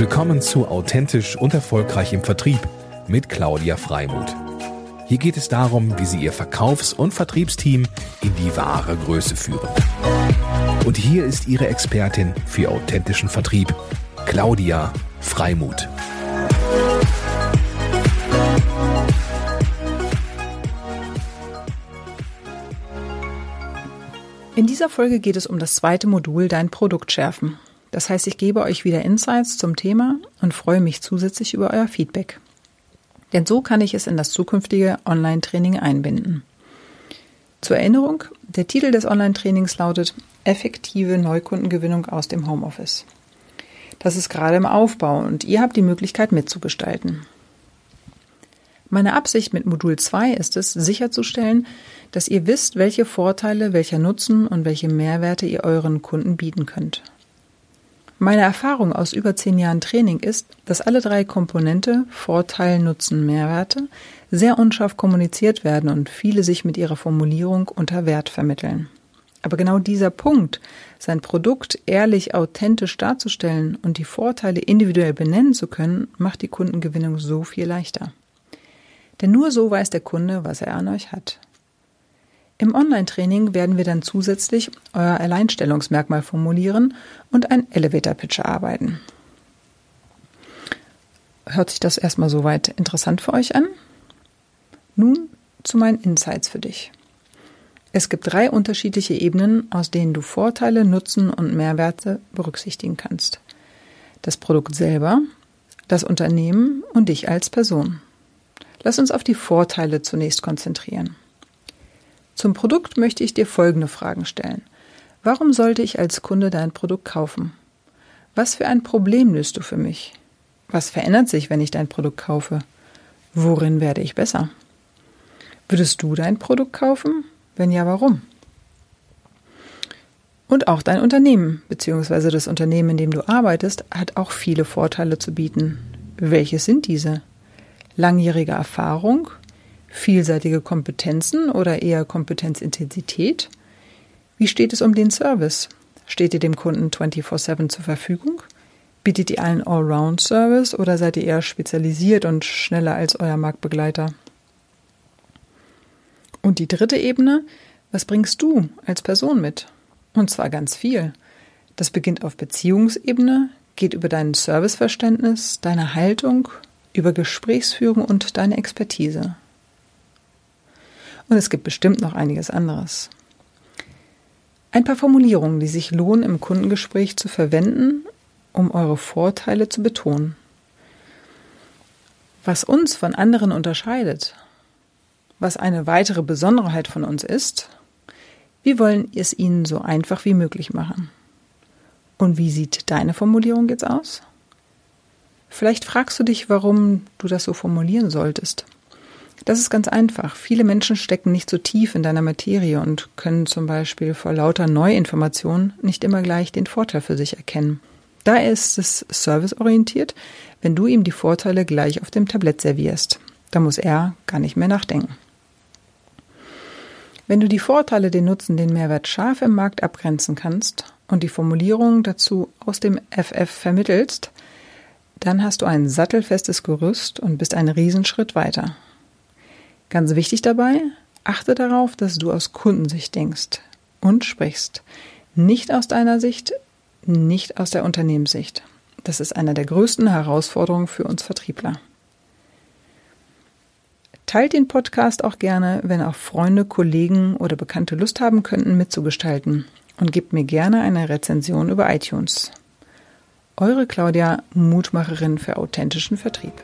Willkommen zu Authentisch und Erfolgreich im Vertrieb mit Claudia Freimuth. Hier geht es darum, wie Sie Ihr Verkaufs- und Vertriebsteam in die wahre Größe führen. Und hier ist Ihre Expertin für authentischen Vertrieb, Claudia Freimuth. In dieser Folge geht es um das zweite Modul Dein Produkt schärfen. Das heißt, ich gebe euch wieder Insights zum Thema und freue mich zusätzlich über euer Feedback. Denn so kann ich es in das zukünftige Online-Training einbinden. Zur Erinnerung, der Titel des Online-Trainings lautet Effektive Neukundengewinnung aus dem Homeoffice. Das ist gerade im Aufbau und ihr habt die Möglichkeit mitzugestalten. Meine Absicht mit Modul 2 ist es, sicherzustellen, dass ihr wisst, welche Vorteile, welcher Nutzen und welche Mehrwerte ihr euren Kunden bieten könnt. Meine Erfahrung aus über zehn Jahren Training ist, dass alle drei Komponente Vorteil, Nutzen, Mehrwerte sehr unscharf kommuniziert werden und viele sich mit ihrer Formulierung unter Wert vermitteln. Aber genau dieser Punkt, sein Produkt ehrlich, authentisch darzustellen und die Vorteile individuell benennen zu können, macht die Kundengewinnung so viel leichter. Denn nur so weiß der Kunde, was er an euch hat. Im Online-Training werden wir dann zusätzlich euer Alleinstellungsmerkmal formulieren und ein Elevator-Pitch erarbeiten. Hört sich das erstmal soweit interessant für euch an? Nun zu meinen Insights für dich. Es gibt drei unterschiedliche Ebenen, aus denen du Vorteile, Nutzen und Mehrwerte berücksichtigen kannst. Das Produkt selber, das Unternehmen und dich als Person. Lass uns auf die Vorteile zunächst konzentrieren. Zum Produkt möchte ich dir folgende Fragen stellen. Warum sollte ich als Kunde dein Produkt kaufen? Was für ein Problem löst du für mich? Was verändert sich, wenn ich dein Produkt kaufe? Worin werde ich besser? Würdest du dein Produkt kaufen? Wenn ja, warum? Und auch dein Unternehmen bzw. das Unternehmen, in dem du arbeitest, hat auch viele Vorteile zu bieten. Welche sind diese? Langjährige Erfahrung, vielseitige Kompetenzen oder eher Kompetenzintensität? Wie steht es um den Service? Steht ihr dem Kunden 24/7 zur Verfügung? Bietet ihr einen Allround-Service oder seid ihr eher spezialisiert und schneller als euer Marktbegleiter? Und die dritte Ebene, was bringst du als Person mit? Und zwar ganz viel. Das beginnt auf Beziehungsebene, geht über dein Serviceverständnis, deine Haltung, über Gesprächsführung und deine Expertise. Und es gibt bestimmt noch einiges anderes. Ein paar Formulierungen, die sich lohnen, im Kundengespräch zu verwenden, um eure Vorteile zu betonen. Was uns von anderen unterscheidet, was eine weitere Besonderheit von uns ist, wir wollen es ihnen so einfach wie möglich machen. Und wie sieht deine Formulierung jetzt aus? Vielleicht fragst du dich, warum du das so formulieren solltest. Das ist ganz einfach. Viele Menschen stecken nicht so tief in deiner Materie und können zum Beispiel vor lauter Neuinformationen nicht immer gleich den Vorteil für sich erkennen. Da ist es serviceorientiert, wenn du ihm die Vorteile gleich auf dem Tablett servierst. Da muss er gar nicht mehr nachdenken. Wenn du die Vorteile, den Nutzen, den Mehrwert scharf im Markt abgrenzen kannst und die Formulierung dazu aus dem FF vermittelst, dann hast du ein sattelfestes Gerüst und bist einen Riesenschritt weiter. Ganz wichtig dabei, achte darauf, dass du aus Kundensicht denkst und sprichst. Nicht aus deiner Sicht, nicht aus der Unternehmenssicht. Das ist eine der größten Herausforderungen für uns Vertriebler. Teilt den Podcast auch gerne, wenn auch Freunde, Kollegen oder Bekannte Lust haben könnten, mitzugestalten. Und gebt mir gerne eine Rezension über iTunes. Eure Claudia, Mutmacherin für authentischen Vertrieb.